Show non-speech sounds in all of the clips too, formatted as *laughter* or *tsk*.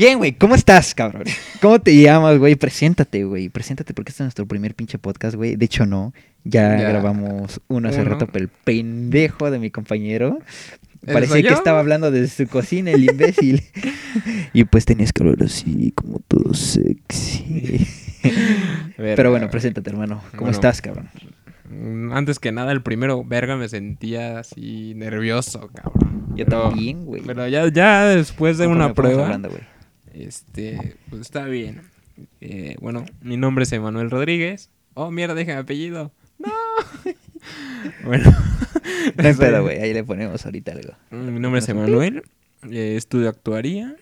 Bien, güey, ¿cómo estás, cabrón? ¿Cómo te llamas, güey? Preséntate, güey. Preséntate porque este es nuestro primer pinche podcast, güey. De hecho, no. Ya, Ya. grabamos uno hace Uno. rato, pero el pendejo de mi compañero ¿Ese parecía que estaba hablando desde su cocina, el imbécil. *laughs* y pues tenías que hablar así, como todo sexy. *laughs* Verga. pero bueno, preséntate, hermano. ¿Cómo Bueno. estás, cabrón? Mm, Antes que nada, el primero, verga, me sentía así nervioso, cabrón. Yo Pero- también, güey. Pero ya, ya después de una prueba, hablando. Este, pues está bien. Eh, bueno, mi nombre es Emanuel Rodríguez. Oh, mierda, dije mi apellido. No. *laughs* bueno. *laughs* No hay pedo, güey. Ahí le ponemos ahorita algo. Mi nombre es. Emanuel. eh, estudio actuaría.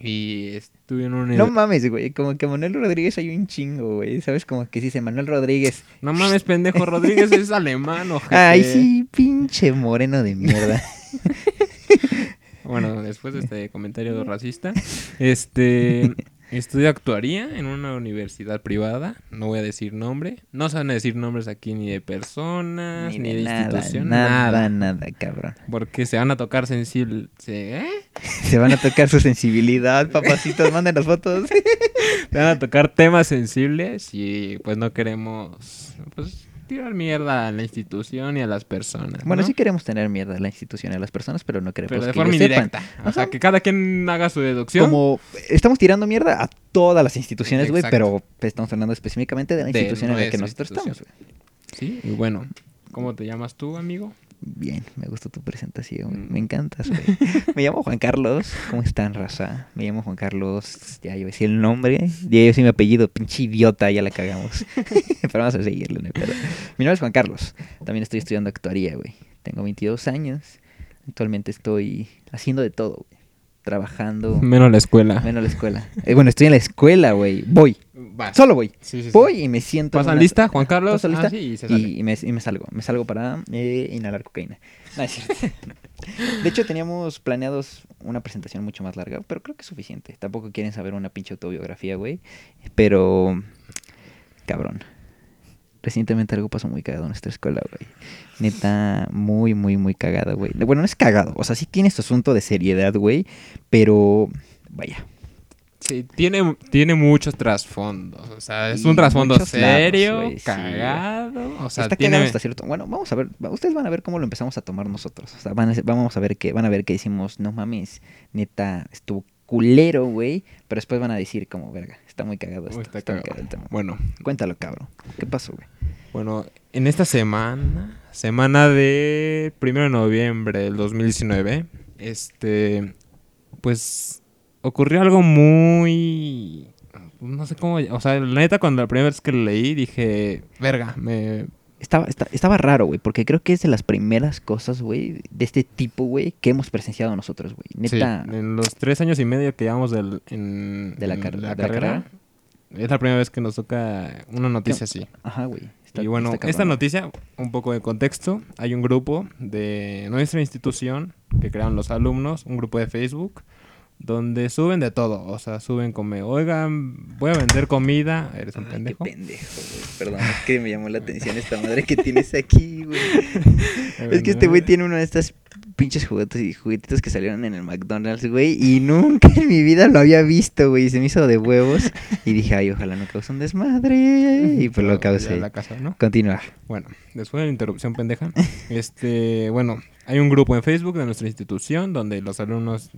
Y estudio en un... No mames, güey. Como que Manuel Rodríguez hay un chingo, güey. ¿Sabes? Como que si dice Manuel Rodríguez. No mames, pendejo, Rodríguez es alemán, ojete. *laughs* Ay, sí, pinche moreno de mierda. Bueno, *laughs* después de este comentario racista, este estudio actuaría en una universidad privada, no voy a decir nombre, no se van a decir nombres aquí ni de personas, ni, de, nada, institución, nada, nada, nada, cabrón. porque se van a tocar sensible, ¿se- ¿eh? Se van a tocar su sensibilidad, papacitos. Manden las fotos. *laughs* Se van a tocar temas sensibles y pues no queremos pues tirar mierda a la institución y a las personas. Bueno, ¿no? sí queremos tener mierda a la institución y a las personas, pero no queremos pero de que forma sepan. indirecta, o sea, que cada quien haga su deducción. Como estamos tirando mierda a todas las instituciones, güey, pero estamos hablando específicamente de la De institución en la que nosotros estamos, güey. Sí, y bueno, ¿cómo te llamas tú, amigo? Bien, me gustó tu presentación. Mm. me encantas, güey. *laughs* Me llamo Juan Carlos, ¿cómo están, raza? Me llamo Juan Carlos, ya yo decía el nombre, ya yo sí mi apellido, pinche idiota, ya la cagamos. *laughs* Pero vamos a seguirle, no hay pedo. Mi nombre es Juan Carlos, también estoy estudiando actuaría, güey. Tengo 22 años, actualmente estoy haciendo de todo, güey. Trabajando, Menos la escuela. menos la escuela. Eh, bueno, estoy en la escuela, güey, voy, Solo voy. Sí, sí, sí. Voy y me siento. en ¿Pasan una- lista, Juan Carlos? Paso lista Ah, sí, y se sale. y, y me, y me salgo. Me salgo para eh, inhalar cocaína. No, es cierto. *laughs* De hecho, teníamos planeados una presentación mucho más larga, pero creo que es suficiente. Tampoco quieren saber una pinche autobiografía, güey. Pero, cabrón. Recientemente algo pasó muy cagado en nuestra escuela, güey. Neta, muy, muy, muy cagado, güey. Bueno, no es cagado. O sea, sí tiene su asunto de seriedad, güey. Pero, vaya. Sí, tiene, tiene muchos trasfondos. O sea, es Y un trasfondo muchos lados, serio, güey, sí, cagado. o sea, está tiene... cagado hasta cierto. Bueno, vamos a ver, ustedes van a ver cómo lo empezamos a tomar nosotros. O sea, van a, vamos a ver que van a ver que decimos, no mames, neta, estuvo culero, güey. Pero después van a decir como, verga, está muy cagado esto. Uy, está está muy cagado. cagado el tema". Bueno, Cuéntalo, cabrón. ¿Qué pasó, güey? bueno, en esta semana, semana de 1 de noviembre del 2019, este, pues ocurrió algo muy... No sé cómo... O sea, la neta, cuando la primera vez que lo leí, dije, verga, me... Estaba, esta- estaba raro, güey, porque creo que es de las primeras cosas, güey, de este tipo, güey, que hemos presenciado nosotros, güey. Sí, Neta, en los tres años y medio que llevamos del, en, De la en car- de la carrera, carrera. es la primera vez que nos toca una noticia así. ajá, güey. está- y bueno, está esta noticia, un poco de contexto, hay un grupo de nuestra institución que crearon los alumnos, un grupo de Facebook, donde suben de todo, o sea, suben como, oigan, voy a vender comida, eres un Ay, pendejo. Qué pendejo, güey. Perdón, es que me llamó la atención esta madre que tienes aquí, güey. *laughs* Es que este güey tiene uno de estas pinches juguetes y juguetitos que salieron en el McDonald's, güey. Y nunca en mi vida lo había visto, güey. Se me hizo de huevos. Y dije, ay, ojalá no cause un desmadre. Y pues lo causé. la casa, ¿no? Continúa. Bueno, después de la interrupción pendeja, *laughs* este, bueno, hay un grupo en Facebook de nuestra institución donde los alumnos,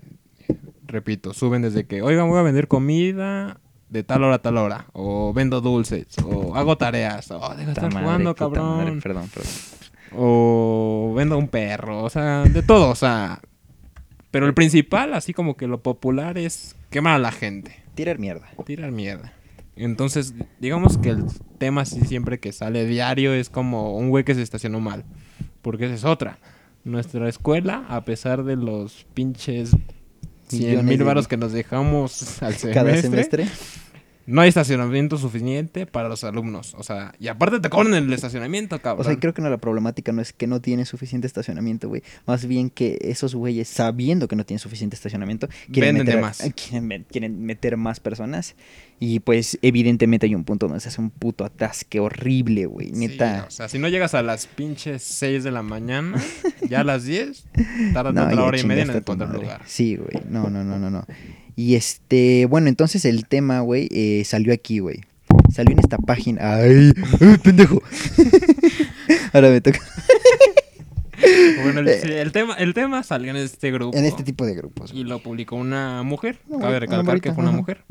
repito, suben desde que, oigan, voy a vender comida de tal hora a tal hora, o vendo dulces, o hago tareas, o deja de Puta estar madre, jugando, cabrón, madre, Perdón, perdón. o vendo un perro, o sea, de todo, o sea, pero el principal, así como que lo popular es quemar a la gente. Tirar mierda. Tirar mierda. Entonces, digamos que el tema así siempre que sale diario es como un güey que se estacionó mal. Porque esa es otra. Nuestra escuela, a pesar de los pinches 100 Millones mil varos que nos dejamos al semestre, Cada semestre. No hay estacionamiento suficiente para los alumnos. O sea, y aparte te cobran el estacionamiento, cabrón. O sea, creo que no, la problemática no es que no tiene suficiente estacionamiento, güey. Más bien que esos güeyes, sabiendo que no tienen suficiente estacionamiento, quieren, Venden meter, más. *laughs* Quieren, me- quieren meter más personas. Y pues, evidentemente, hay un punto donde se hace un puto atasque horrible, güey. Sí, Neta. o sea, si no llegas a las pinches 6 de la mañana, ya a las 10, *laughs* tardas No, otra hora y media en encontrar lugar. Sí, güey. No, no, no, no, no. Y este, bueno, entonces el tema, güey, eh, salió aquí, güey. Salió en esta página. ¡Ay! ¡Ay, pendejo! *laughs* Ahora me toca. Bueno, el, sí, el tema, el tema salió en este grupo. En este tipo de grupos. Y lo publicó una mujer. Cabe recalcar que fue una mujer.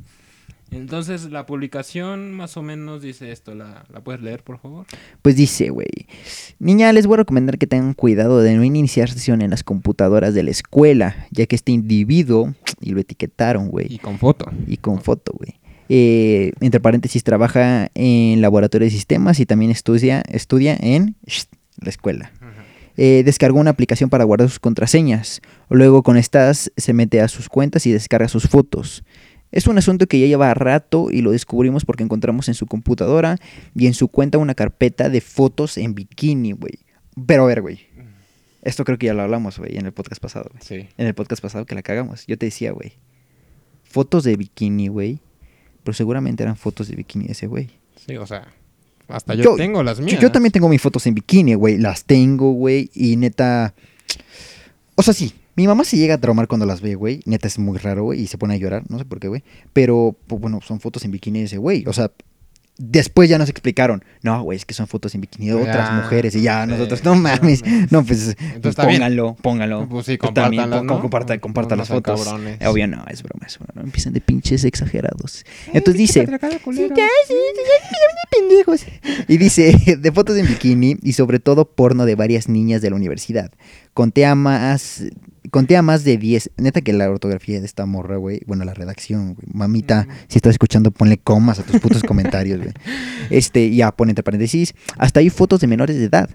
Entonces, la publicación más o menos dice esto. ¿La, la puedes leer, por favor? Pues dice, güey. Niña, les voy a recomendar que tengan cuidado de no iniciar sesión en las computadoras de la escuela, ya que este individuo, *tsk* y lo etiquetaron, güey. Y con foto. y con foto, güey. Eh, entre paréntesis, trabaja en laboratorio de sistemas y también estudia, estudia en la escuela. Eh, descargó una aplicación para guardar sus contraseñas. Luego con estas se mete a sus cuentas y descarga sus fotos. Es un asunto que ya lleva rato y lo descubrimos porque encontramos en su computadora y en su cuenta una carpeta de fotos en bikini, güey. Pero a ver, güey. Esto creo que ya lo hablamos, güey, en el podcast pasado, güey Sí. en el podcast pasado que la cagamos. Yo te decía, güey, fotos de bikini, güey. Pero seguramente eran fotos de bikini de ese güey. Sí, o sea, hasta yo, Yo- tengo las Yo, mías. yo también tengo mis fotos en bikini, güey. Las tengo, güey. Y neta. O sea, sí. Mi mamá se llega a traumar cuando las ve, güey. Neta es muy raro, güey. Y se pone a llorar. No sé por qué, güey. Pero, pues, bueno, son fotos en bikini de ese güey. O sea, después ya nos explicaron. No, güey, es que son fotos en bikini de otras Ya, mujeres. Y ya sí, nosotros, no mames. *laughs* No, pues, Entonces pues pónganlo, pónganlo. Pues sí, compártanlas, pon- ¿no? comparta, comparta No las fotos. cabrones. Obvio no, es broma, es broma. No empiezan de pinches exagerados. Entonces dice... Sí, ya, sí, ya, ya, pendejos. Y dice, *laughs* de fotos en bikini y sobre todo porno de varias niñas de la universidad. Conté a más, conté a más de 10. Neta que la ortografía de esta morra, güey. Bueno, la redacción, güey. Mamita, si estás escuchando, ponle comas a tus putos comentarios, güey. *laughs* Este, ya, pone entre paréntesis. Hasta hay fotos de menores de edad.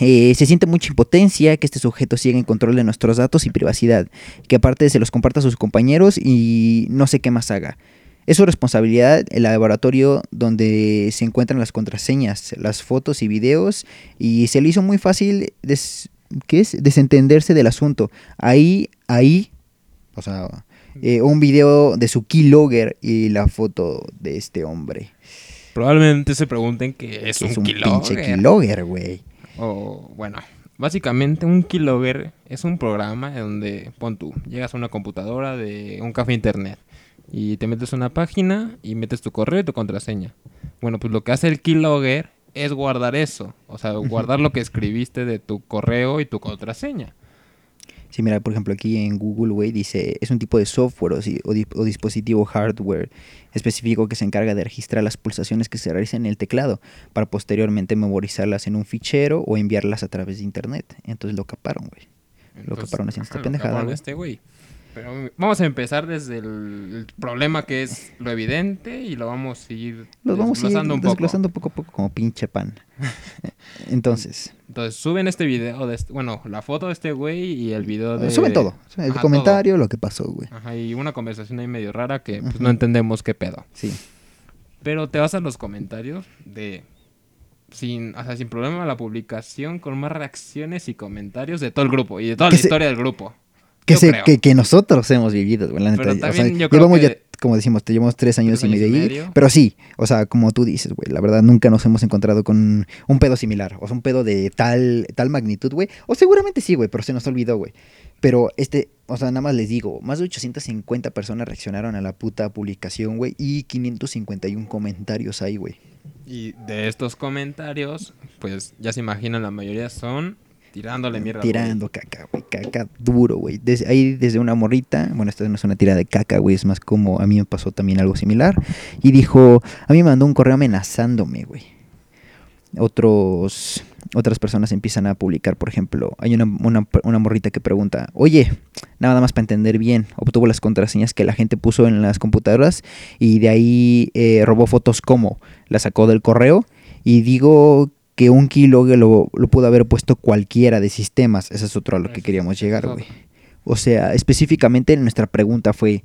Eh, se siente mucha impotencia que este sujeto siga en control de nuestros datos y privacidad, que aparte se los comparta a sus compañeros y no sé qué más haga. Es su responsabilidad el laboratorio donde se encuentran las contraseñas, las fotos y videos y se le hizo muy fácil des- ¿qué es? desentenderse del asunto. Ahí, ahí, o sea, eh, un video de su keylogger y la foto de este hombre. Probablemente se pregunten qué es que un, es un keylogger. pinche keylogger, güey. O, bueno, básicamente un keylogger es un programa en donde, pon tú, llegas a una computadora de un café internet y te metes a una página y metes tu correo y tu contraseña. Bueno, pues lo que hace el keylogger es guardar eso. O sea, guardar lo que escribiste de tu correo y tu contraseña. Sí, mira, por ejemplo, aquí en Google, güey, dice, es un tipo de software o, si- o di- o dispositivo hardware específico que se encarga de registrar las pulsaciones que se realizan en el teclado para posteriormente memorizarlas en un fichero o enviarlas a través de internet. Entonces lo caparon, güey. Lo caparon haciendo esta lo pendejada, caparon güey. este güey. Pero vamos a empezar desde el, el problema que es lo evidente y lo vamos a ir Los vamos a ir un poco. desglosando poco a poco como pinche pan. *laughs* Entonces, Entonces suben este video, de este- bueno, la foto de este güey y el video de... suben todo. El Ajá, comentario, lo que pasó, güey. Ajá, y una conversación ahí medio rara que pues, no entendemos qué pedo. Sí. Pero te vas a los comentarios de... Sin, o sea, sin problema la publicación con más reacciones y comentarios de todo el grupo y de toda Que la se- historia del grupo. Que, se, que, que nosotros hemos vivido, güey, la neta. Pero O sea, también yo creo llevamos que- ya, como decimos, te llevamos tres años Tres y medio ahí. Pero sí, o sea, como tú dices, güey, la verdad nunca nos hemos encontrado con un pedo similar. O sea, un pedo de tal, tal magnitud, güey. O seguramente sí, güey, pero se nos olvidó, güey. Pero este, o sea, nada más les digo, más de 850 personas reaccionaron a la puta publicación, güey, y 551 comentarios ahí, güey. Y de estos comentarios, pues ya se imaginan, la mayoría son tirándole mierda. Tirando caca, güey, caca duro, güey. Desde, ahí desde una morrita, bueno, esta no es una tira de caca, güey, es más como a mí me pasó también algo similar. Y dijo, a mí me mandó un correo amenazándome, güey. Otros, otras personas empiezan a publicar, por ejemplo, hay una, una, una morrita que pregunta, oye, nada más para entender bien, obtuvo las contraseñas que la gente puso en las computadoras y de ahí eh, robó fotos como, las sacó del correo y digo que un keylogger lo, lo pudo haber puesto cualquiera de sistemas. Eso es otro a lo que queríamos llegar, güey. O sea, específicamente nuestra pregunta fue,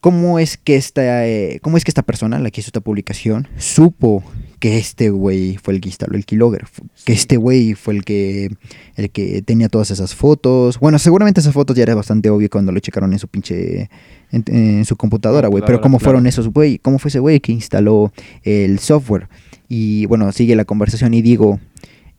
¿cómo es que esta, eh, cómo es que esta persona, la que hizo esta publicación, supo que este güey fue el que instaló el keylogger? Fu- Que este güey fue el que, el que tenía todas esas fotos. Bueno, seguramente esas fotos ya era bastante obvio cuando lo checaron en su pinche, en, en su computadora, güey. Pero ¿cómo fueron esos, güey? ¿Cómo fue ese güey que instaló el software? Y bueno, sigue la conversación y digo,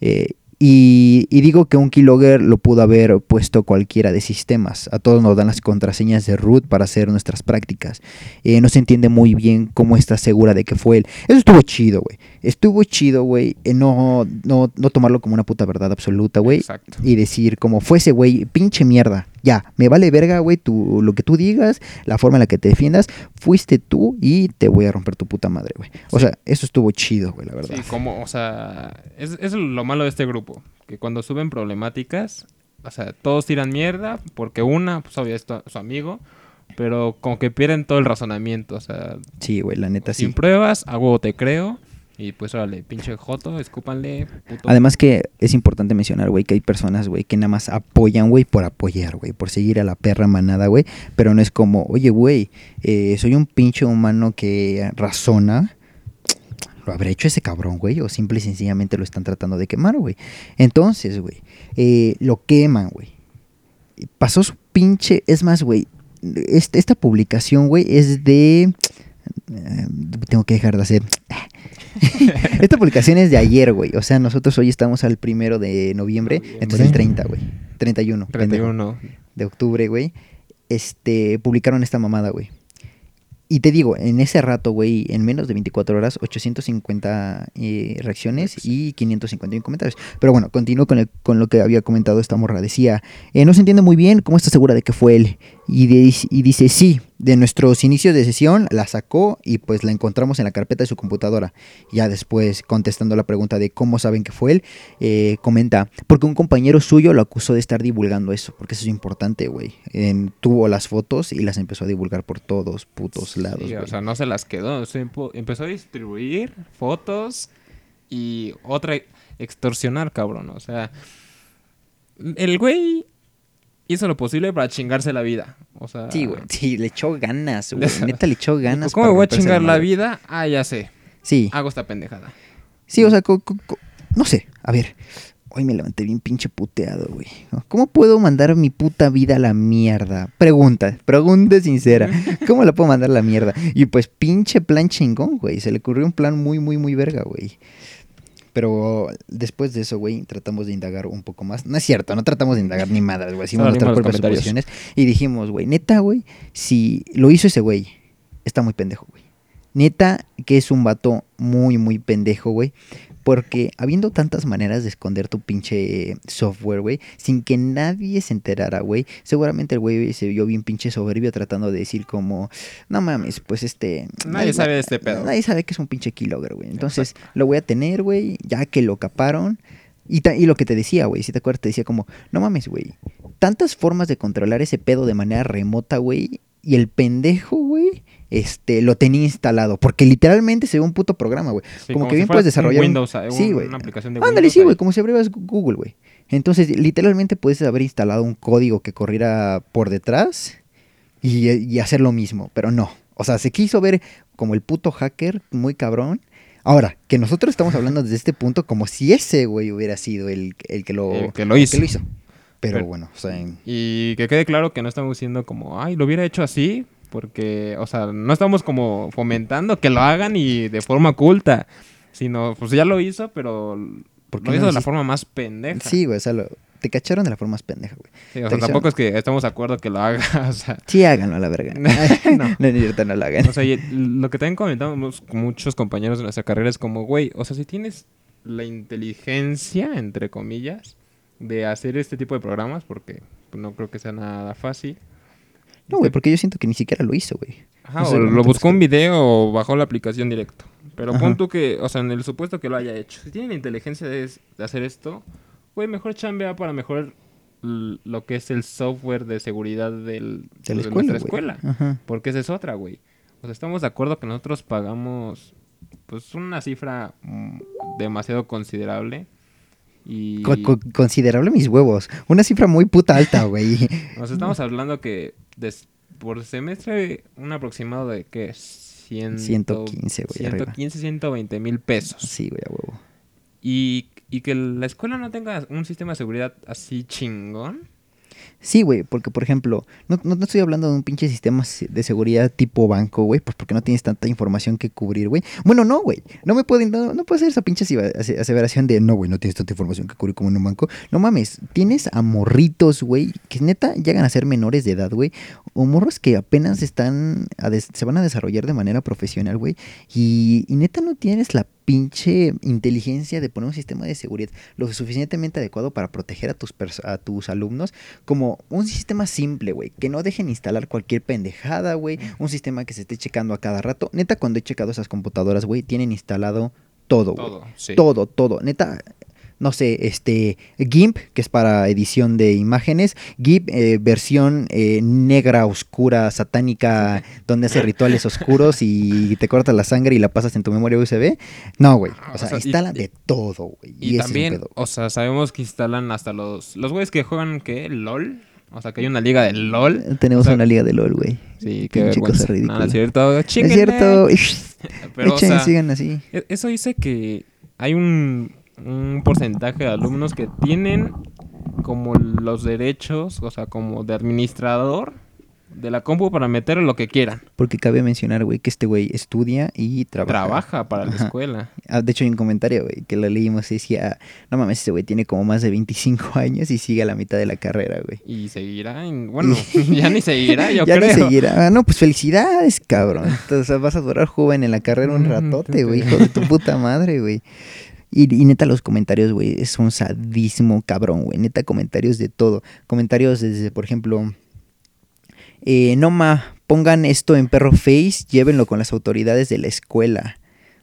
eh, Y, digo que un keylogger lo pudo haber puesto cualquiera de sistemas. A todos nos dan las contraseñas de root para hacer nuestras prácticas. Eh, no se entiende muy bien cómo está segura de que fue él. Eso estuvo chido, güey. Estuvo chido, güey. eh, no, no, no tomarlo como una puta verdad absoluta, güey. Exacto. Y decir como fuese, güey, pinche mierda. Ya, me vale verga, güey, lo que tú digas, la forma en la que te defiendas. Fuiste tú y te voy a romper tu puta madre, güey. O Sí. sea, eso estuvo chido, güey, la verdad. Sí, como, o sea, es, es lo malo de este grupo, que cuando suben problemáticas, o sea, todos tiran mierda, porque una, pues obvio, es tu- su amigo, pero como que pierden todo el razonamiento, o sea, Sí, güey, la neta sí. sin pruebas, a huevo te creo, y pues órale, pinche joto, escúpanle, puto. Además que es importante mencionar, güey, que hay personas, güey, que nada más apoyan, güey, por apoyar, güey, por seguir a la perra manada, güey. Pero no es como, oye, güey, eh, soy un pinche humano que razona. ¿Lo habrá hecho ese cabrón, güey? O simple y sencillamente lo están tratando de quemar, güey. Entonces, güey, eh, lo queman, güey. Pasó su pinche... Es más, güey, esta publicación, güey, es de... eh, tengo que dejar de hacer... *laughs* Esta publicación es de ayer, güey. O sea, nosotros hoy estamos al primero de noviembre. Noviembre. Entonces el 30, güey. 31. pendejo, 31. de octubre, güey. Este, publicaron esta mamada, güey. Y te digo, en ese rato, güey, en menos de 24 horas, 850 eh, reacciones y 551 comentarios. Pero bueno, continúo con, el- con lo que había comentado esta morra. Decía, eh, no se entiende muy bien cómo está segura de que fue él. Y, de- y dice, sí, de nuestros inicios de sesión la sacó y pues la encontramos en la carpeta de su computadora. Ya después, contestando la pregunta de cómo saben que fue él, eh, comenta, porque un compañero suyo lo acusó de estar divulgando eso, porque eso es importante, güey. Tuvo las fotos y las empezó a divulgar por todos putos lados, Sí, o sea, no se las quedó, se empezó a distribuir fotos y otra extorsionar, cabrón, o sea, el güey hizo lo posible para chingarse la vida, o sea... Sí, güey. Sí, le echó ganas, *laughs* güey. Neta le echó ganas. ¿Cómo me voy a chingar la madre". vida? Ah, ya sé, Sí. hago esta pendejada. Sí, o sea, no sé. A ver, hoy me levanté bien pinche puteado, güey. ¿Cómo puedo mandar mi puta vida a la mierda? Pregunta, pregunta sincera. *laughs* ¿Cómo la puedo mandar a la mierda? Y pues pinche plan chingón, güey. Se le ocurrió un plan muy, muy, muy verga, güey. Pero después de eso, güey, tratamos de indagar un poco más. No es cierto, no tratamos de indagar ni madres, güey. Hicimos nuestras propias suposiciones y dijimos, güey, neta, güey, si lo hizo ese güey, está muy pendejo, güey. Neta que es un vato muy, muy pendejo, güey. Porque habiendo tantas maneras de esconder tu pinche software, güey, sin que nadie se enterara, güey, seguramente el güey se vio bien pinche soberbio tratando de decir como, no mames, pues este... Nadie sabe de este pedo. Nadie sabe que es un pinche keylogger, güey. Entonces lo voy a tener, güey, ya que lo caparon. Y, ta- y lo que te decía, güey, si te acuerdas, te decía como, no mames, güey, tantas formas de controlar ese pedo de manera remota, güey, y el pendejo, güey, este, lo tenía instalado, porque literalmente se ve un puto programa, güey. Sí, como, que si bien puedes desarrollar un- Windows, eh, sí, güey. una aplicación de Ándale, Windows sí, güey, como si abrieras Google, güey. Entonces, literalmente puedes haber instalado un código que corriera por detrás y, y hacer lo mismo, pero no. O sea, se quiso ver como el puto hacker, muy cabrón. Ahora, que nosotros estamos hablando desde este punto como si ese güey hubiera sido el, el que lo, El que lo hizo. que lo hizo. Pero, Pero- bueno, o sea, en- Y que quede claro que no estamos diciendo como, ay, lo hubiera hecho así, porque, o sea, no estamos como fomentando que lo hagan y de forma oculta, sino, pues ya lo hizo, pero ¿Por lo no hizo de la forma más pendeja. sí, güey, o sea, lo- te cacharon de la forma más pendeja, güey. Sí, o sea, tampoco es que estamos de acuerdo que lo haga, *laughs* o sea, Sí, háganlo a la verga. *laughs* No. *laughs* no, no, no lo hagan. o sea, y lo que también comentamos muchos compañeros de nuestra carrera es como, güey, o sea, si tienes la inteligencia, entre comillas, de hacer este tipo de programas, porque pues, no creo que sea nada fácil. No, güey, porque yo siento que ni siquiera lo hizo, güey. Ajá, No sé, o lo buscó un video o bajó la aplicación directo. Pero Ajá. pon tú que, o sea, en el supuesto que lo haya hecho. Si tiene la inteligencia de, de hacer esto, güey, mejor chambea para mejorar lo que es el software de seguridad del, De la de escuela, nuestra escuela. Ajá. Porque esa es otra, güey. O sea, estamos de acuerdo que nosotros pagamos, pues, una cifra mm, demasiado considerable. Y... Considerable mis huevos. Una cifra muy puta alta, *laughs* güey. Sea, estamos hablando que des- por semestre un aproximado de ¿qué? 100, 115, güey, arriba. 115, 120 mil pesos. Sí, güey, a huevo. Y, y que la escuela no tenga un sistema de seguridad así chingón. Sí, güey, porque por ejemplo, no, no, estoy hablando de un pinche sistema de seguridad tipo banco, güey, pues porque no tienes tanta información que cubrir, güey. Bueno, no, güey, no me pueden, no, no puedo hacer esa pinche aseveración de, no, güey, no tienes tanta información que cubrir como en un banco. No mames, tienes a morritos, güey, que neta llegan a ser menores de edad, güey, o morros que apenas están, a des- se van a desarrollar de manera profesional, güey, y neta no tienes la pinche inteligencia de poner un sistema de seguridad lo suficientemente adecuado para proteger a tus, a tus alumnos como un sistema simple, güey, que no dejen instalar cualquier pendejada, güey, un sistema que se esté checando a cada rato. Neta, cuando he checado esas computadoras, güey, tienen instalado todo, güey. Todo, sí. Todo, todo. Neta, no sé, este, GIMP, que es para edición de imágenes, GIMP, eh, versión eh, negra, oscura, satánica, *laughs* donde hace rituales oscuros y te cortas la sangre y la pasas en tu memoria USB. No, güey. O o sea, sea, y- instala de todo, güey. Y, es también, pedo. o sea, sabemos que instalan hasta los... Los güeyes que juegan, ¿qué? ¿LOL? O sea, que hay una liga de LOL. Tenemos o sea, una liga de LOL, güey. Sí, qué vergüenza. ridícula. Nada, es cierto. Es chíquenle. cierto. *laughs* Pero, o Echen, sea, sigan así. e- eso dice que hay un, un porcentaje de alumnos que tienen como los derechos, o sea, como de administrador de la compu para meter lo que quieran. Porque cabe mencionar, güey, que este güey estudia y trabaja. Trabaja para la escuela. Ah, de hecho, hay un comentario, güey, que lo leímos y decía, no mames, este güey tiene como más de 25 *laughs* años y sigue a la mitad de la carrera, güey. Y seguirá, en- bueno, *laughs* *laughs* ya ni seguirá, yo ya creo. ni seguirá. Ah, no, pues felicidades, cabrón. Entonces vas a durar joven en la carrera un ratote, güey, hijo de tu puta madre, güey. Y, neta, los comentarios, güey, es un sadismo cabrón, güey. Neta, comentarios de todo. Comentarios desde, por ejemplo, eh, no ma, pongan esto en perro face, llévenlo con las autoridades de la escuela.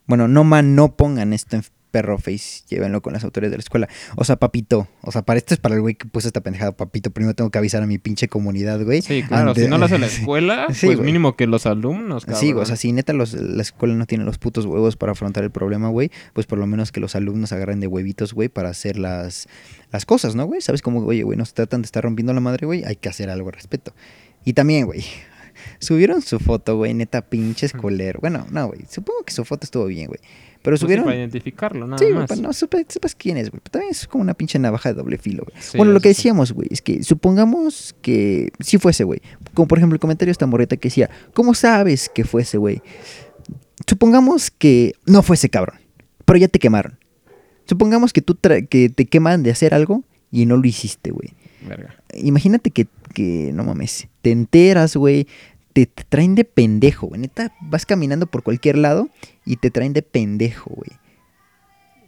Bueno, no ma, no pongan esto en perro face, llévenlo con las autoridades de la escuela. O sea, papito, o sea, para esto es para el güey que puso esta pendejada, papito. Primero tengo que avisar a mi pinche comunidad, güey. Sí, claro, Ante- si no lo hace la *laughs* *laughs* escuela, Sí, pues güey. mínimo que los alumnos, cabrón. Sí, o sea, si neta los- la escuela no tiene los putos huevos para afrontar el problema, güey, pues por lo menos que los alumnos agarren de huevitos, güey, para hacer las, las cosas, ¿no, güey? ¿Sabes cómo, oye, güey, nos tratan de estar rompiendo la madre, güey? Hay que hacer algo al respecto. Y también, güey, subieron su foto, güey, neta pinche escolero. Bueno, no, güey, supongo que su foto estuvo bien, güey. Pero Pues sí, subieron... para identificarlo, nada Sí, más. para no supe- sepas quién es, güey. También es como una pinche navaja de doble filo, güey. Sí, bueno, lo que sí. decíamos, güey, es que supongamos que sí fuese, güey. Como por ejemplo el comentario de esta morreta que decía, ¿cómo sabes que fuese, güey? Supongamos que no fuese cabrón, pero ya te quemaron. Supongamos que tú tra- que te queman de hacer algo y no lo hiciste, güey. Verga. Imagínate que, que, no mames, te enteras, güey, te, te traen de pendejo, güey. Neta, vas caminando por cualquier lado y te traen de pendejo, güey.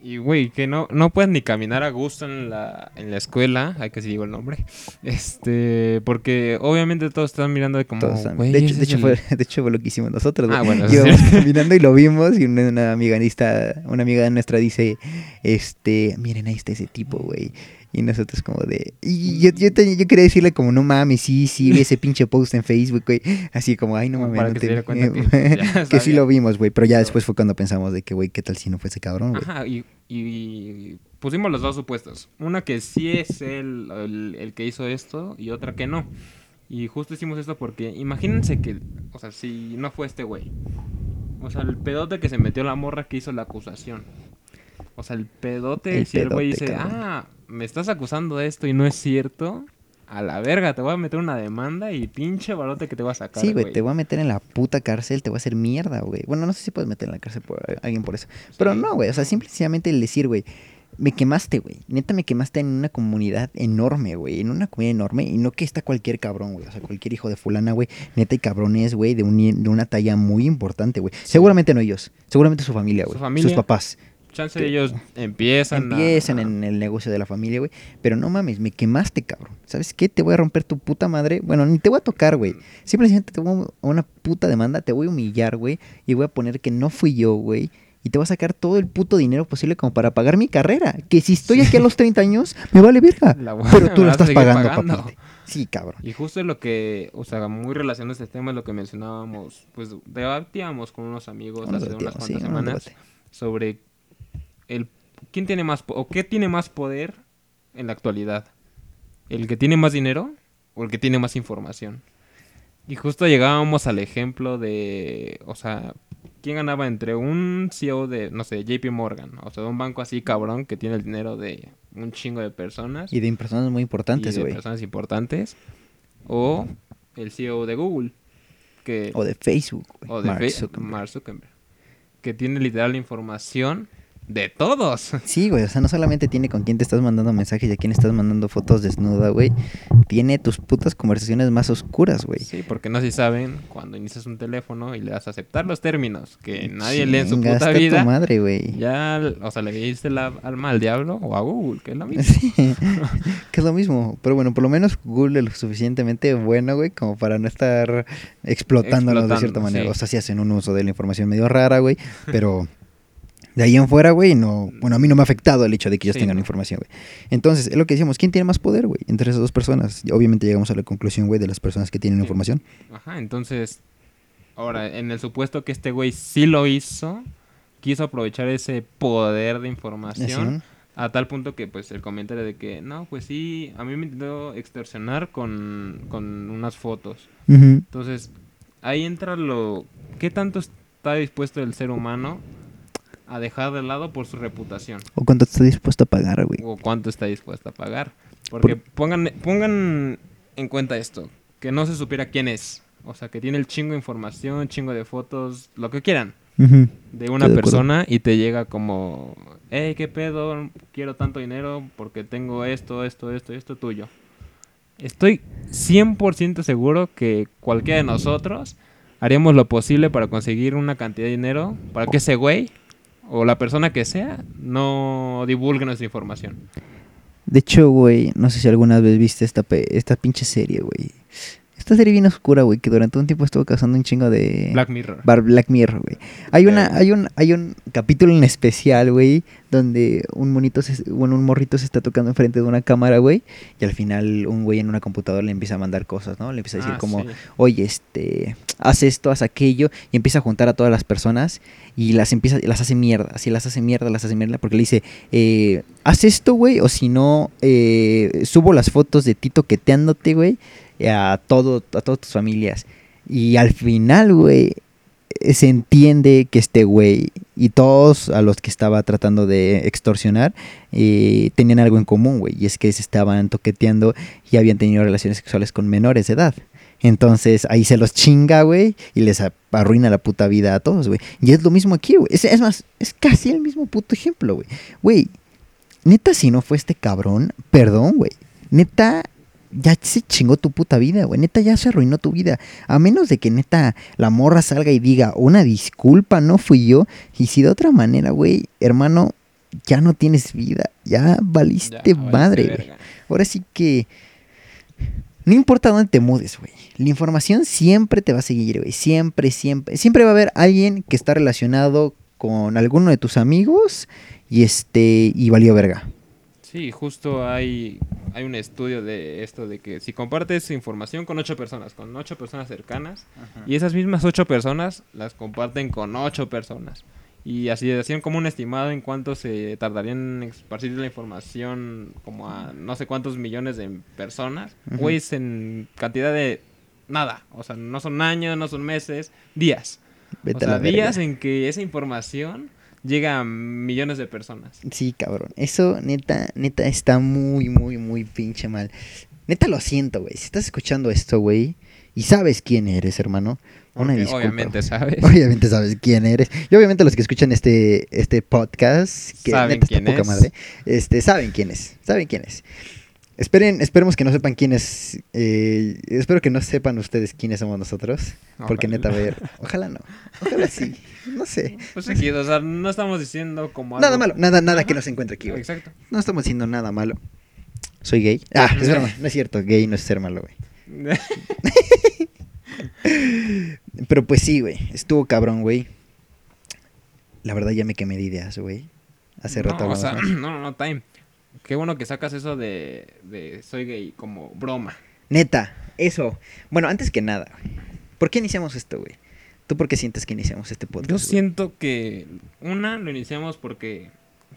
Y, güey, que no, no puedes ni caminar a gusto en la, en la escuela, hay que si digo el nombre, *laughs* este, porque obviamente todos están mirando de como, Todos están- de, hecho, de, hecho el- fue, *laughs* de hecho fue lo que hicimos nosotros. Ah, bueno, Íbamos sí. *laughs* caminando y lo vimos y una, una amiga nuestra, una amiga nuestra dice, este, miren, ahí está ese tipo, güey. Y nosotros como de... Y yo, yo, te- yo quería decirle como, no mames, sí, sí, vi ese pinche post en Facebook, güey. Así como, ay, no mames. para no que te se diera vi". cuenta que, ya *laughs* que sí lo vimos, güey. Pero ya después fue cuando pensamos de que, güey, ¿qué tal si no fuese cabrón, güey? Ajá, y, y pusimos los dos supuestos. Una que sí es el, el, el que hizo esto y otra que no. Y justo hicimos esto porque imagínense que, o sea, si no fue este güey. O sea, el pedote que se metió la morra que hizo la acusación. O sea, el pedote, El si el güey dice, cabrón. ah, me estás acusando de esto y no es cierto, a la verga, te voy a meter una demanda y pinche balote que te va a sacar. Sí, güey, te voy a meter en la puta cárcel, te voy a hacer mierda, güey. Bueno, no sé si puedes meter en la cárcel por alguien por eso. Pero no, güey, o sea, simplemente el decir, güey, me quemaste, güey. Neta me quemaste en una comunidad enorme, güey. En una comunidad enorme. Y no que está cualquier cabrón, güey. O sea, cualquier hijo de fulana, güey. Neta y cabrones, güey, de, un, de una talla muy importante, güey. Seguramente no ellos. Seguramente su familia, Su güey. familia. Sus papás. Chance ellos empiezan, a- Empiezan en el negocio de la familia, güey. Pero no mames, me quemaste, cabrón. ¿Sabes qué? Te voy a romper tu puta madre. Bueno, ni te voy a tocar, güey. Simplemente te voy a una puta demanda, te voy a humillar, güey. Y voy a poner que no fui yo, güey. Y te voy a sacar todo el puto dinero posible como para pagar mi carrera. Que si estoy aquí a los 30 años, me vale verga. *laughs* Pero tú lo estás pagando, pagando. papito. Sí, cabrón. Y justo es lo que, o sea, muy relacionado a este tema es lo que mencionábamos, pues debatíamos con unos amigos hace unas sí, cuantas un semanas sobre el quién tiene más o qué tiene más poder en la actualidad, el que tiene más dinero o el que tiene más información. Y justo llegábamos al ejemplo de, o sea, quién ganaba entre un CEO de, no sé, JP Morgan, o sea, de un banco así cabrón que tiene el dinero de un chingo de personas. Y de personas muy importantes, y de güey. personas importantes. O el CEO de Google. Que, O de Facebook, o de Mark Zuckerberg. Mark Zuckerberg. Que tiene literal la información de todos. Sí, güey, o sea, no solamente tiene con quién te estás mandando mensajes y a quién estás mandando fotos desnuda, güey. Tiene tus putas conversaciones más oscuras, güey. Sí, porque no si saben, cuando inicias un teléfono y le das a aceptar los términos que nadie lee en su puta vida, tu madre, güey. ya, o sea, le diste la alma al diablo o a Google, que es lo mismo. *laughs* Sí, que es lo mismo. Pero bueno, por lo menos Google es lo suficientemente bueno, güey, como para no estar explotándonos de cierta manera. sí. O sea, sí hacen un uso de la información medio rara, güey, pero de ahí en fuera, güey, no... Bueno, a mí no me ha afectado el hecho de que ellos Sí, tengan no. información, güey. Entonces, es lo que decíamos, ¿quién tiene más poder, güey? Entre esas dos personas. Obviamente llegamos a la conclusión, güey, de las personas que tienen Sí. información. Ajá, entonces, ahora, en el supuesto que este güey sí lo hizo, quiso aprovechar ese poder de información a tal punto que, pues, el comentario de que, no, pues sí, a mí me intentó extorsionar con, con unas fotos. Entonces, ahí entra lo... ¿Qué tanto está dispuesto el ser humano a dejar de lado por su reputación? O cuánto está dispuesto a pagar, güey. o cuánto está dispuesto a pagar. Porque pongan, pongan en cuenta esto, que no se supiera quién es. O sea, que tiene el chingo de información, chingo de fotos, lo que quieran, Ujú. de una de persona y te llega como, hey, ¿qué pedo? Quiero tanto dinero porque tengo esto, esto, esto, esto tuyo. Estoy 100% seguro que cualquiera de nosotros haríamos lo posible para conseguir una cantidad de dinero para que ese güey o la persona que sea no divulgue nuestra información. De hecho, güey, no sé si alguna vez viste esta, pe- esta pinche serie, güey. Esta serie bien oscura, güey, que durante un tiempo estuvo causando un chingo de... Black Mirror. Bar Black Mirror, güey. Hay una, hay un, hay un capítulo en especial, güey, donde un monito, se- bueno, un morrito se está tocando enfrente de una cámara, güey, y al final un güey en una computadora le empieza a mandar cosas, ¿no? Le empieza a decir Ah, como, sí. oye, este, haz esto, haz aquello, y empieza a juntar a todas las personas y las empieza, las hace mierda, así las hace mierda, las hace mierda, porque le dice, eh, haz esto, güey, o si no, eh, subo las fotos de ti toqueteándote, güey, a todo, a todas tus familias. Y al final, güey, se entiende que este güey y todos a los que estaba tratando de extorsionar eh, tenían algo en común, güey, y es que se estaban toqueteando y habían tenido relaciones sexuales con menores de edad. Entonces ahí se los chinga, güey, y les arruina la puta vida a todos, güey. Y es lo mismo aquí, güey. Es, es más, es casi el mismo puto ejemplo, güey. Güey, neta, si no fue este cabrón, perdón, güey. Neta, ya se chingó tu puta vida, güey. Neta, ya se arruinó tu vida. A menos de que neta la morra salga y diga una disculpa, no fui yo. Y si de otra manera, güey, hermano, ya no tienes vida. Ya valiste Ya, madre, güey. Ahora sí que. No importa dónde te mudes, güey. La información siempre te va a seguir, güey. Siempre, siempre. Siempre va a haber alguien que está relacionado con alguno de tus amigos y este. y valió verga. Sí, justo hay, hay un estudio de esto, de que si compartes información con ocho personas, con ocho personas cercanas, y esas mismas ocho personas las comparten con ocho personas. Y así hacían como un estimado en cuánto se tardarían en esparcir la información como a no sé cuántos millones de personas. Pues en cantidad de nada. O sea, no son años, no son meses, días. Vete o sea, días en que esa información llega a millones de personas. Sí, cabrón. Eso, neta, neta, está muy, muy, muy pinche mal. Neta, lo siento, güey. Si estás escuchando esto, güey, y sabes quién eres, hermano, una disculpa. obviamente, ¿sabes? *laughs* Obviamente sabes quién eres. Y obviamente los que escuchan este, este podcast, que Saben neta está quién poca es. madre, este, saben quién es. Saben quién es. Esperen, esperemos que no sepan quién es. eh, espero que no sepan ustedes quiénes somos nosotros. Porque Ojalá. neta, a ver. Ojalá no. Ojalá sí. No sé. Pues aquí, o sea, no estamos diciendo como Nada algo- malo. Nada, nada Ajá. que nos encuentre aquí, güey. Exacto. No estamos haciendo nada malo. Soy gay. Ah, es broma. No es cierto. Gay no es ser malo, güey. *laughs* Pero pues sí, güey. Estuvo cabrón, güey. La verdad ya me quemé de ideas, güey. Hace rato no, o hablamos sea, *clears throat* no, no, no, Time. Qué bueno que sacas eso de, de soy gay como broma. Neta, eso. Bueno, antes que nada. ¿Por qué iniciamos esto, güey? ¿Tú por qué sientes que iniciamos este podcast? Yo güey? siento que, una, lo iniciamos porque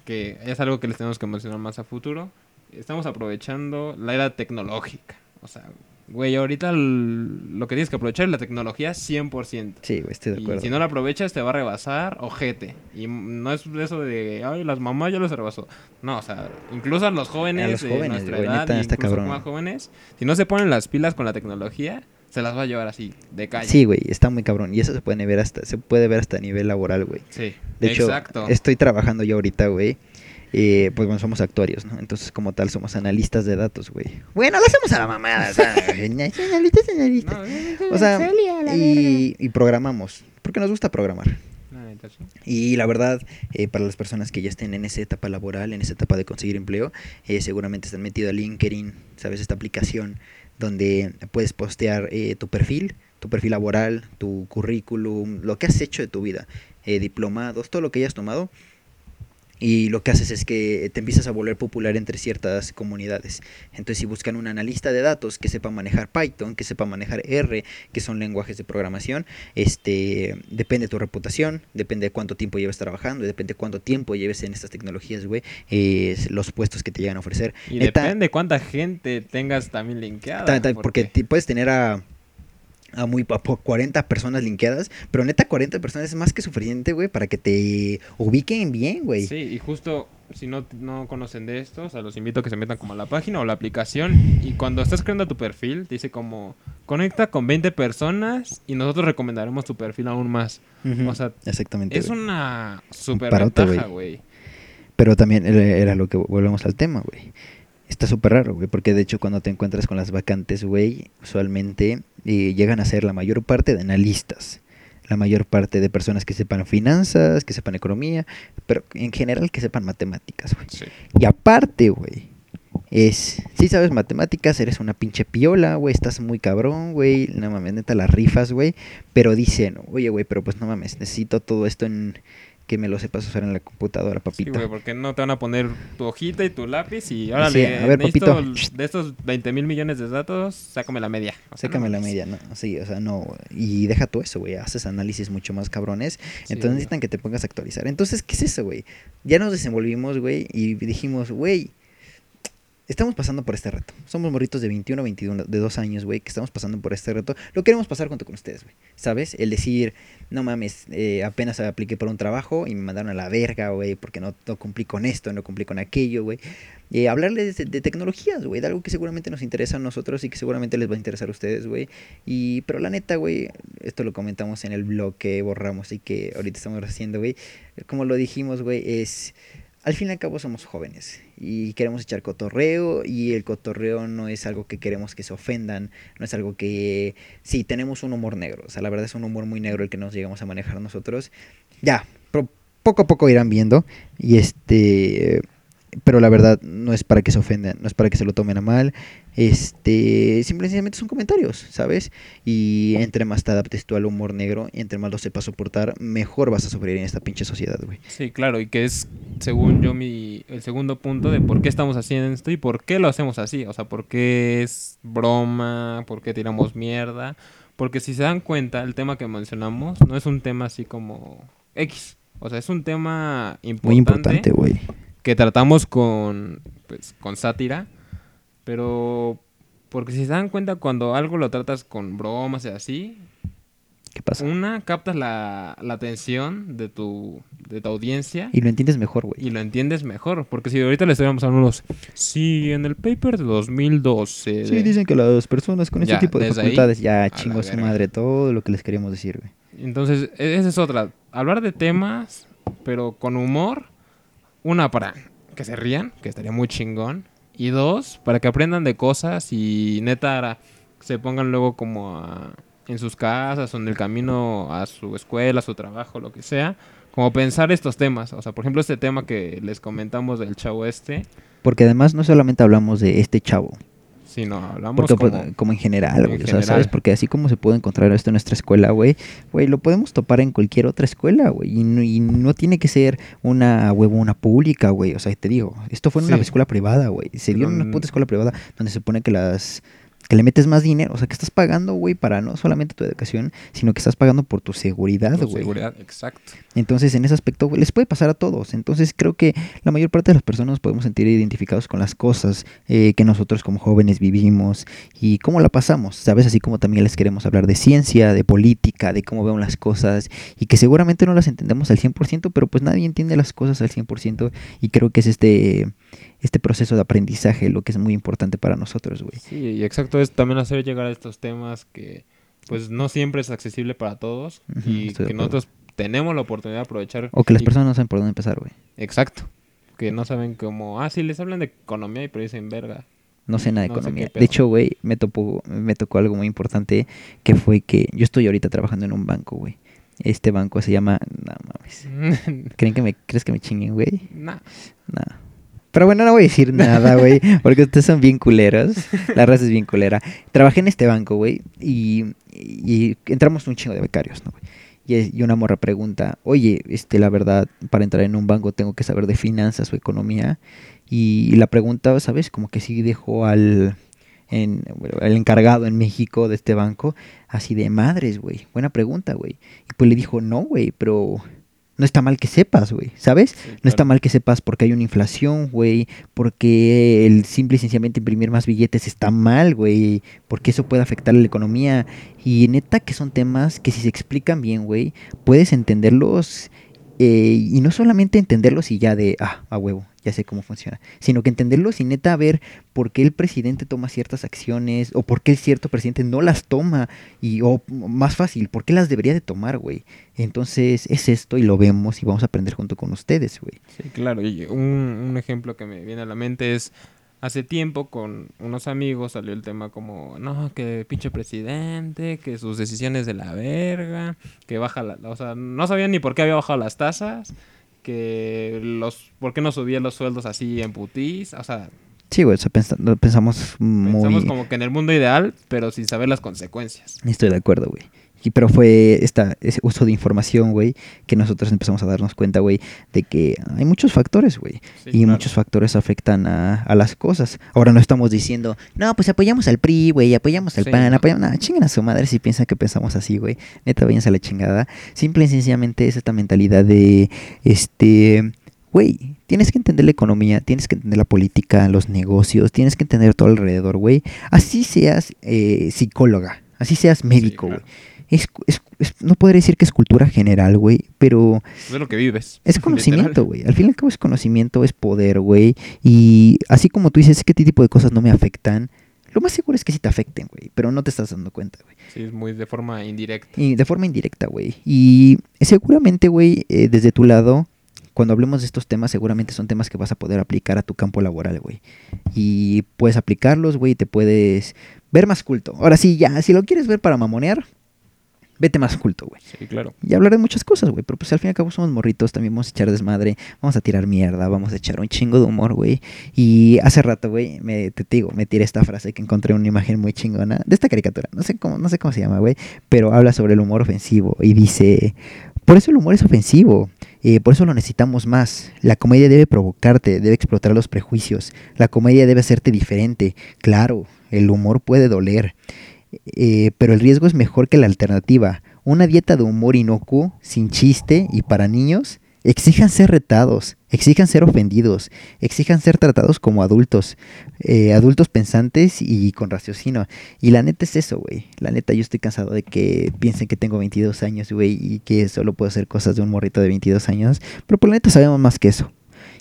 que es algo que les tenemos que mencionar más a futuro. Estamos aprovechando la era tecnológica. O sea, güey, ahorita lo que tienes que aprovechar es la tecnología 100%. Sí, güey, estoy de Y acuerdo. si no la aprovechas, te va a rebasar ojete. Y no es eso de, ay, las mamás ya los rebasó. No, o sea, incluso a los jóvenes, A los de jóvenes, nuestra güey, edad, y está incluso cabrón. más jóvenes, si no se ponen las pilas con la tecnología, se las va a llevar así, de calle. Sí, güey, está muy cabrón. Y eso se puede ver hasta, se puede ver hasta a nivel laboral, güey. Sí, De hecho, exacto. estoy trabajando yo ahorita, güey. Eh, pues bueno, somos actuarios, ¿no? Entonces, como tal, somos analistas de datos, güey. Bueno, lo hacemos a la mamada, o sea. *laughs* No, eh, O sea, y, y programamos, porque nos gusta programar. verga. La neta, sí. Y la verdad, eh, para las personas que ya estén en esa etapa laboral, en esa etapa de conseguir empleo, eh, seguramente están metidos a LinkedIn, ¿sabes? Esta aplicación donde puedes postear eh, tu perfil, tu perfil laboral, tu currículum, lo que has hecho de tu vida, eh, diplomados, todo lo que hayas tomado. Y lo que haces es que te empiezas a volver popular entre ciertas comunidades. Entonces, si buscan un analista de datos que sepa manejar Python, que sepa manejar R, que son lenguajes de programación, este, depende de tu reputación, depende de cuánto tiempo lleves trabajando, depende de cuánto tiempo lleves en estas tecnologías, güey, eh, los puestos que te llegan a ofrecer. Y Neta, depende cuánta gente tengas también linkeada. ta- ta- porque ti- puedes tener a, a muy a po- 40 personas linkeadas, pero neta 40 personas es más que suficiente, güey, para que te ubiquen bien, güey. Sí, y justo si no, no conocen de esto, o sea, los invito a que se metan como a la página o la aplicación y cuando estás creando tu perfil, te dice como conecta con 20 personas y nosotros recomendaremos tu perfil aún más. O sea, exactamente. Es una super ventaja, güey. Pero también era lo que volvemos al tema, güey. Está súper raro, güey, porque de hecho cuando te encuentras con las vacantes, güey, usualmente eh, llegan a ser la mayor parte de analistas, la mayor parte de personas que sepan finanzas, que sepan economía, pero en general que sepan matemáticas, güey. Sí. Y aparte, güey, es, si sabes matemáticas, eres una pinche piola, güey, estás muy cabrón, güey, no mames, neta las rifas, güey, pero dicen, oye, güey, pero pues no mames, necesito todo esto en que me lo sepas usar en la computadora, Sí, papito. güey, porque no te van a poner tu hojita y tu lápiz y ahora Sí, a ver, papito. de estos 20 mil millones de datos, sácame la media. O sea, Sácame no la media, ¿no? Sí, o sea, no. Y deja tú eso, güey. Haces análisis mucho más cabrones. Sí, entonces necesitan que te pongas a actualizar. Entonces, ¿qué es eso, güey? Ya nos desenvolvimos, güey, y dijimos, güey, estamos pasando por este reto. Somos morritos de 21, 21, de dos años, güey, que estamos pasando por este reto. Lo queremos pasar junto con ustedes, güey. ¿Sabes? El decir, no mames, eh, apenas apliqué por un trabajo y me mandaron a la verga, güey, porque no, no cumplí con esto, no cumplí con aquello, güey. Eh, hablarles de, de tecnologías, güey, de algo que seguramente nos interesa a nosotros y que seguramente les va a interesar a ustedes, güey. Y, pero la neta, güey, esto lo comentamos en el blog que borramos y que ahorita estamos haciendo, güey. Como lo dijimos, güey, es... Al fin y al cabo somos jóvenes y queremos echar cotorreo y el cotorreo no es algo que queremos que se ofendan, no es algo que... Sí, tenemos un humor negro, o sea, la verdad es un humor muy negro el que nos llegamos a manejar nosotros. Ya, poco a poco irán viendo y este... Pero la verdad no es para que se ofendan, no es para que se lo tomen a mal. Este, simplemente son comentarios, ¿sabes? Y entre más te adaptes tú al humor negro y entre más lo sepas soportar, mejor vas a sobrevivir en esta pinche sociedad, güey. Sí, claro, y que es, según yo, mi, el segundo punto de por qué estamos haciendo esto y por qué lo hacemos así. O sea, por qué es broma, por qué tiramos mierda. Porque si se dan cuenta, el tema que mencionamos no es un tema así como X. O sea, es un tema importante, Muy importante, güey. que tratamos con, pues, con sátira. Pero, porque si se dan cuenta, cuando algo lo tratas con bromas y así, ¿Qué pasa? una, captas la, la atención de tu, de tu audiencia Y lo entiendes mejor, güey. y lo entiendes mejor. Porque si ahorita le estuviéramos hablando unos, sí, en el paper de 2012. Sí, de-". dicen que las personas con Ya, este tipo de ahí, facultades, ya chingo su madre, todo lo que les queríamos decir, güey. Entonces, e- esa es otra. Hablar de temas, pero con humor. Una, para que se rían, que estaría muy chingón. Y dos, para que aprendan de cosas y neta se pongan luego como a- en sus casas o en el camino a su escuela, a su trabajo, lo que sea. Como pensar estos temas. O sea, por ejemplo, este tema que les comentamos del chavo este. Porque además no solamente hablamos de este chavo, Sino hablamos porque pues, como... como, en general, en güey, o sea, general. ¿sabes? Porque así como se puede encontrar esto en nuestra escuela, güey, güey, lo podemos topar en cualquier otra escuela, güey, y no, y no tiene que ser una huevo, una pública, güey, o sea, te digo, esto fue en una escuela privada, güey, se dio en una puta escuela privada donde se supone que las que le metes más dinero, o sea, que estás pagando, güey, para no solamente tu educación, sino que estás pagando por tu seguridad, güey. seguridad, exacto. Entonces, en ese aspecto, güey, les puede pasar a todos. Entonces, creo que la mayor parte de las personas nos podemos sentir identificados con las cosas eh, que nosotros como jóvenes vivimos y cómo la pasamos, ¿sabes? Así como también les queremos hablar de ciencia, de política, de cómo vemos las cosas y que seguramente no las entendemos al 100%, pero pues nadie entiende las cosas al 100% y creo que es este, este proceso de aprendizaje lo que es muy importante para nosotros, güey. Sí, y exacto es también hacer llegar a estos temas que pues no siempre es accesible para todos y que nosotros tenemos la oportunidad de aprovechar. O que las y- personas no saben por dónde empezar, güey. Exacto. Que no saben cómo, ah, sí, les hablan de economía y pero dicen verga. No sé nada de No economía. de hecho, güey, me topó, me tocó algo muy importante que fue que yo estoy ahorita trabajando en un banco, güey. Este banco se llama, no mames. *laughs* ¿Creen que me crees que me chinguen, güey? Nah. No. Pero bueno, no voy a decir *laughs* nada, güey, porque ustedes son bien culeros. La raza es bien culera. Trabajé en este banco, güey, y, y entramos un chingo de becarios, ¿no, güey? Y, y una morra pregunta, oye, este, la verdad, para entrar en un banco tengo que saber de finanzas o economía. Y, la pregunta, ¿sabes? Como que sí dejó al en, el encargado en México de este banco, así de madres, güey. Buena pregunta, güey. Y pues le dijo, no, güey, pero no está mal que sepas, güey, ¿sabes? Sí, No está mal que sepas porque hay una inflación, güey, porque el simple y sencillamente imprimir más billetes está mal, güey, porque eso puede afectar a la economía. Y neta que son temas que si se explican bien, güey, puedes entenderlos eh, y no solamente entenderlos y ya de, ah, a huevo, ya sé cómo funciona, sino que entenderlos y neta ver por qué el presidente toma ciertas acciones o por qué el cierto presidente no las toma y o más fácil, por qué las debería de tomar, güey. Entonces es esto y lo vemos y vamos a aprender junto con ustedes, güey. Sí, claro. Y un, un ejemplo que me viene a la mente es, hace tiempo con unos amigos salió el tema como, no, que pinche presidente, que sus decisiones de la verga, que baja la... O sea, no sabían ni por qué había bajado las tasas, que los... ¿Por qué no subía los sueldos así en putis? O sea, Sí, güey, o sea, pensamos muy... pensamos como que en el mundo ideal, pero sin saber las consecuencias. Estoy de acuerdo, güey. Y, pero fue esta, ese uso de información, güey, que nosotros empezamos a darnos cuenta, güey, de que hay muchos factores, güey. Sí, y claro. muchos factores afectan a, a las cosas. Ahora no estamos diciendo, no, pues apoyamos al PRI, güey, apoyamos al Sí, PAN, no. apoyamos... No, chinguen a su madre si piensan que pensamos así, güey. Neta, váyanse a la chingada. Simple y sencillamente es esta mentalidad de, este... Güey, tienes que entender la economía, tienes que entender la política, los negocios, tienes que entender todo alrededor, güey. Así seas eh, psicóloga, así seas médico, güey. claro. Es, es- es- no podría decir que es cultura general, güey, pero Es lo que vives. es *laughs* conocimiento, güey. Al fin y al cabo es conocimiento, es poder, güey. Y así como tú dices, es que este tipo de cosas no me afectan. Lo más seguro es que sí te afecten, güey. Pero no te estás dando cuenta, güey. Sí, es muy de forma indirecta. Y de forma indirecta, güey. Y seguramente, güey, eh, desde tu lado, cuando hablemos de estos temas, seguramente son temas que vas a poder aplicar a tu campo laboral, güey. Y puedes aplicarlos, güey, y te puedes ver más culto. Ahora sí, ya, si lo quieres ver para mamonear, vete más culto, güey. Sí, claro. Y hablar de muchas cosas, güey. Pero pues al fin y al cabo somos morritos, también vamos a echar desmadre, vamos a tirar mierda, vamos a echar un chingo de humor, güey. Y hace rato, güey, me, te digo, me tiré esta frase que encontré una imagen muy chingona de esta caricatura. No sé cómo, no sé cómo se llama, güey. Pero habla sobre el humor ofensivo y dice, por eso el humor es ofensivo. eh, por eso lo necesitamos más. La comedia debe provocarte, debe explotar los prejuicios. La comedia debe hacerte diferente. Claro, el humor puede doler. Eh, pero el riesgo es mejor que la alternativa. Una dieta de humor inocuo, sin chiste y para niños, exijan ser retados, exijan ser ofendidos, exijan ser tratados como adultos, eh, adultos pensantes y con raciocinio. Y la neta es eso, güey. La neta yo estoy cansado de que piensen que tengo 22 años, güey, y que solo puedo hacer cosas de un morrito de 22 años. Pero por la neta sabemos más que eso.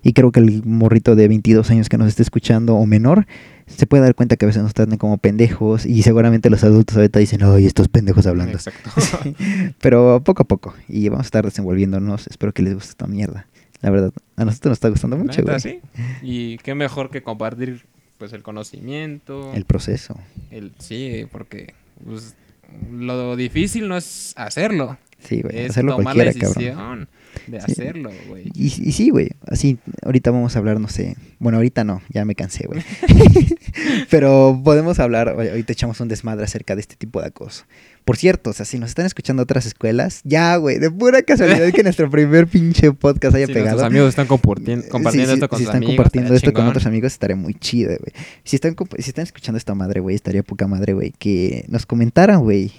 Y creo que el morrito de 22 años que nos esté escuchando o menor se puede dar cuenta que a veces nos tratan como pendejos y seguramente los adultos ahorita dicen, ay, estos pendejos hablando. Exacto. Sí, *laughs* Pero poco a poco y vamos a estar desenvolviéndonos. Espero que les guste esta mierda. La verdad, a nosotros nos está gustando mucho, güey. sí. Y qué mejor que compartir pues el conocimiento. El proceso. el- sí, porque pues, lo difícil no es hacerlo. Sí, güey. es Hacerlo tomar cualquiera, la cabrón. De Sí. hacerlo, güey. Y, y sí, güey. Así, ahorita vamos a hablar, no sé. Bueno, ahorita no, ya me cansé, güey. *laughs* Pero podemos hablar, ahorita echamos un desmadre acerca de este tipo de acoso. Por cierto, o sea, si nos están escuchando otras escuelas, ya, güey, de pura casualidad que nuestro primer pinche podcast haya Si pegado. nuestros amigos están compartiendo, compartiendo Sí, sí, esto con si sus están amigos, compartiendo esto con otros amigos, estaría muy chido, güey. Si están, si están escuchando esta madre, güey, estaría poca madre, güey, que nos comentaran, güey.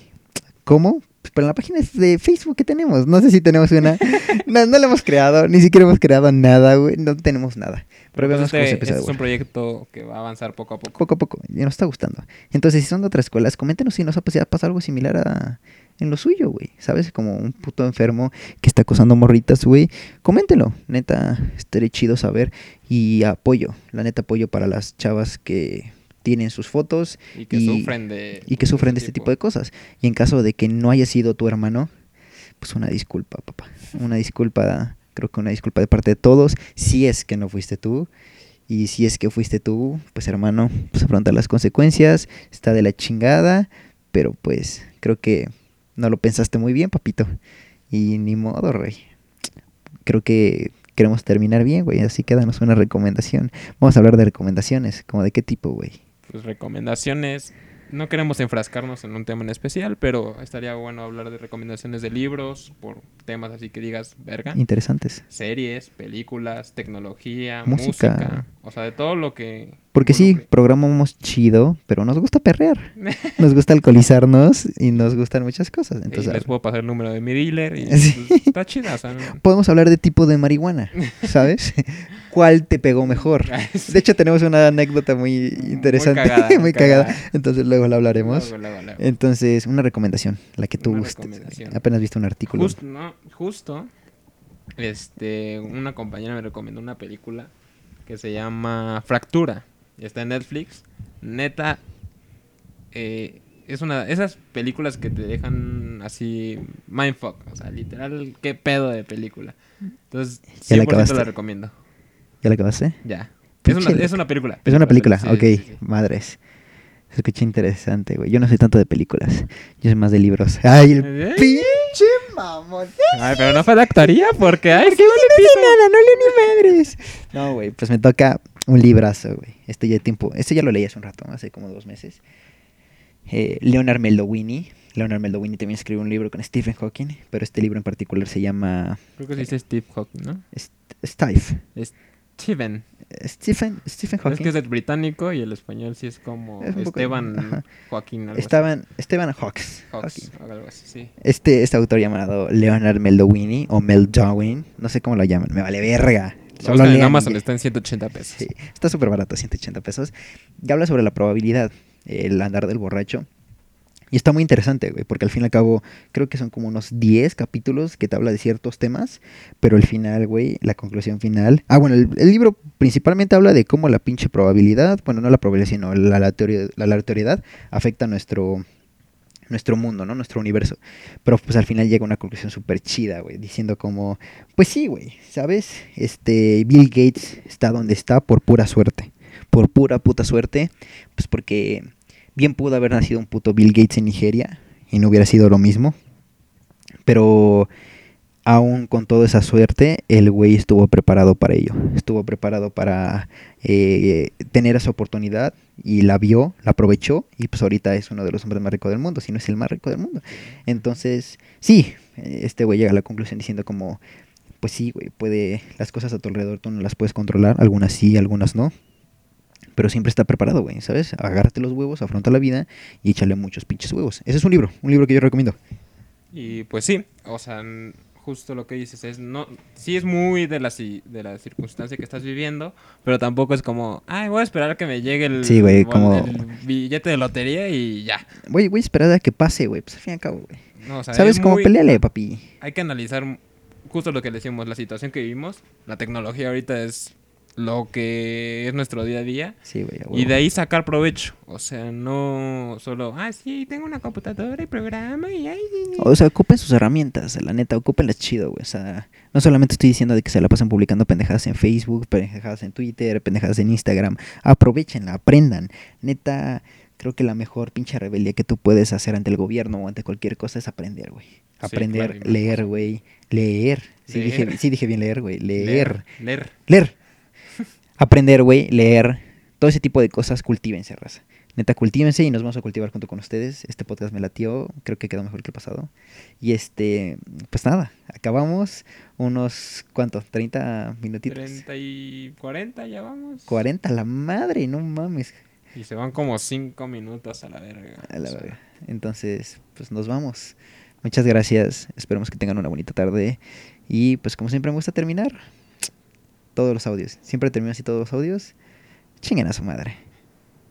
¿Cómo? Pues por la página de Facebook que tenemos. No sé si tenemos una. *laughs* no, no la hemos creado, ni siquiera hemos creado nada, güey. No tenemos nada. Pero vemos cómo se este, este es un proyecto que va a avanzar poco a poco. poco a poco. Y nos está gustando. Entonces, si son de otras escuelas, coméntenos si nos ha pas- pasado algo similar a, en lo suyo, güey. ¿Sabes? Como un puto enfermo que está acosando morritas, güey. Coméntelo. Neta, estaría chido saber. Y apoyo. La neta, apoyo para las chavas que tienen sus fotos Y que y- sufren de... y que sufren de este tipo de cosas. Y en caso de que no haya sido tu hermano, pues una disculpa, papá. Una disculpa, creo que una disculpa de parte de todos. Si es que no fuiste tú. Y si es que fuiste tú, pues hermano, pues afronta las consecuencias. Está de la chingada. Pero pues creo que no lo pensaste muy bien, papito. Y ni modo, rey. Creo que queremos terminar bien, güey. Así que danos una recomendación. Vamos a hablar de recomendaciones. ¿Como de qué tipo, güey? Pues recomendaciones. No queremos enfrascarnos en un tema en especial, pero estaría bueno hablar de recomendaciones de libros, por temas así que digas, verga. Interesantes. Series, películas, tecnología, Música. música. O sea, de todo lo que... Porque sí, involucre. programamos chido, pero nos gusta perrear. *laughs* Nos gusta alcoholizarnos y nos gustan muchas cosas. y Entonces, les puedo pasar el número de mi dealer y *laughs* Sí. pues, está chida, o sea, no- podemos hablar de tipo de marihuana, *laughs* ¿sabes? ¿Cuál te pegó mejor? *laughs* De hecho, tenemos una anécdota muy interesante, *laughs* muy cagada, cagada. muy cagada. Entonces, luego la hablaremos. Luego, luego, luego. Entonces, una recomendación, la que tú gustes. Apenas viste un artículo. Justo, no, justo, este, una compañera me recomendó una película que se llama Fractura. Está en Netflix. Neta, eh, es una esas películas que te dejan así mindfuck, o sea, literal, qué pedo de película. Entonces, Ya la 100% acabaste. la recomiendo. ¿Ya la acabaste? Ya. Es una, Pinche es una película. Es una película, sí, ok. sí, sí. Madres. Se escucha interesante, güey. Yo no soy tanto de películas. Yo soy más de libros. ¡Ay, el ¿Eh? pinche mamón! Ay, pero no fue de actoría porque, ay, ¿Por qué no sé nada? No leo ni madres. No, güey, pues me toca un librazo, güey. Este ya tiempo, este ya lo leí hace un rato, hace como dos meses. Eh, Leonard Meldowini. Leonard Meldowini también escribió un libro con Stephen Hawking, pero este libro en particular se llama Creo que se dice Steve Hawking, ¿no? St- Stife. Steven. Stephen, Stephen Es Hawking. que es el británico y el español sí es como Es poco- Esteban. Joaquín. algo. Estaban, Esteban Hawks. Hawks, Hawking. algo así, sí. Este, este autor llamado Leonard Meldowini o Meldowin, no sé cómo lo llaman, me vale verga. Lo Solo buscan en Amazon está en 180 pesos. Sí, está súper barato, 180 pesos. Y habla sobre la probabilidad, el andar del borracho. Y está muy interesante, güey, porque al fin y al cabo creo que son como unos 10 capítulos que te habla de ciertos temas, pero el final, güey, la conclusión final... Ah, bueno, el, libro principalmente habla de cómo la pinche probabilidad, bueno, no la probabilidad, sino la, la, teoría, la afecta nuestro, nuestro mundo, ¿no? Nuestro universo. Pero pues al final llega a una conclusión súper chida, güey, diciendo como, pues sí, güey, ¿sabes? Este, Bill Gates está donde está por pura suerte. Por pura puta suerte, pues porque bien pudo haber nacido un puto Bill Gates en Nigeria y no hubiera sido lo mismo. Pero aún con toda esa suerte, el güey estuvo preparado para ello. Estuvo preparado para eh, tener esa oportunidad y la vio, la aprovechó y pues ahorita es uno de los hombres más ricos del mundo, si no es el más rico del mundo. Entonces, sí, este güey llega a la conclusión diciendo como, pues sí, güey, puede, las cosas a tu alrededor tú no las puedes controlar, algunas sí, algunas no. Pero siempre está preparado, güey, ¿sabes? Agárrate los huevos, afronta la vida y échale muchos pinches huevos. Ese es un libro, un libro que yo recomiendo. Y pues sí, o sea, justo lo que dices es, no, sí es muy de la, de la circunstancia que estás viviendo, pero tampoco es como, ay, voy a esperar a que me llegue el, Sí, bol- como- el billete de lotería y ya. Voy, voy a esperar a que pase, güey, pues al fin y al cabo, güey. No, o sea, ¿Sabes es cómo? muy- Peleale, papi. Hay que analizar justo lo que decimos, la situación que vivimos, la tecnología ahorita es lo que es nuestro día a día. Sí, güey. Y de ahí sacar provecho. O sea, no solo, ah, sí, tengo una computadora y programa y ay. O sea, ocupen sus herramientas, la neta, ocúpenlas chido, güey. O sea, no solamente estoy diciendo de que se la pasan publicando pendejadas en Facebook, pendejadas en Twitter, pendejadas en Instagram. Aprovechenla, aprendan. Neta, creo que la mejor pinche rebeldía que tú puedes hacer ante el gobierno o ante cualquier cosa es aprender, güey. Sí, Aprender, claro, leer, güey. Leer. Sí, Leer. Dije, sí dije bien leer, güey. Leer. Leer. Leer. Aprender, güey, leer, todo ese tipo de cosas, cultívense, raza. Neta, cultívense y nos vamos a cultivar junto con ustedes. Este podcast me latió, creo que quedó mejor que el pasado. Y este, pues nada, acabamos unos, ¿cuánto? ¿30 minutitos? 30 y 40 ya vamos. 40, la madre, no mames. Y se van como 5 minutos a la verga. A la verga. Entonces, pues nos vamos. Muchas gracias. Esperemos que tengan una bonita tarde. Y pues como siempre me gusta terminar todos los audios. Siempre termino así todos los audios. Chinguen a su madre.